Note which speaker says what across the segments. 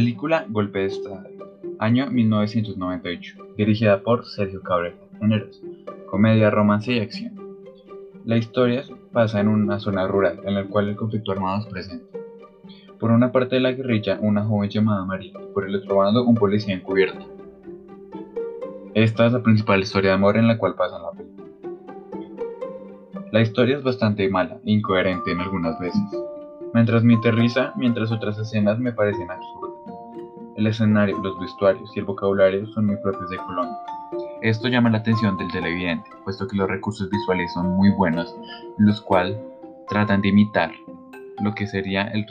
Speaker 1: Película Golpe de Estado, año 1998, dirigida por Sergio Cabrera, géneros, comedia, romance y acción. La historia pasa en una zona rural en la cual el conflicto armado es presente. Por una parte de la guerrilla, una joven llamada María, por el otro bando, un policía encubierto. Esta es la principal historia de amor en la cual pasa la película. La historia es bastante mala e incoherente en algunas veces, mientras me aterriza, mientras otras escenas me parecen absurdas. El escenario, los vestuarios y el vocabulario son muy propios de Colombia. Esto llama la atención del televidente, puesto que los recursos visuales son muy buenos, los cuales tratan de imitar lo que sería el,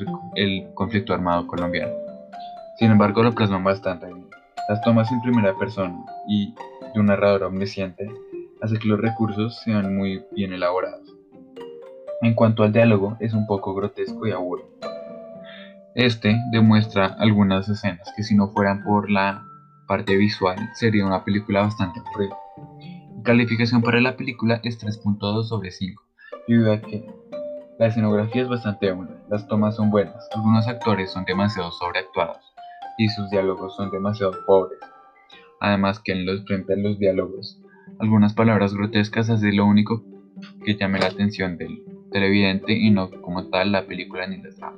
Speaker 1: conflicto armado colombiano. Sin embargo, lo plasman bastante bien. Las tomas en primera persona y de un narrador omnisciente hace que los recursos sean muy bien elaborados. En cuanto al diálogo, es un poco grotesco y aburrido. Este demuestra algunas escenas que si no fueran por la parte visual sería una película bastante aburrida. calificación para la película es 3.2 sobre 5, debido a que la escenografía es bastante buena, las tomas son buenas, algunos actores son demasiado sobreactuados y sus diálogos son demasiado pobres. Además que en los frente los diálogos, algunas palabras grotescas es lo único que llame la atención del televidente y no como tal la película ni la trama.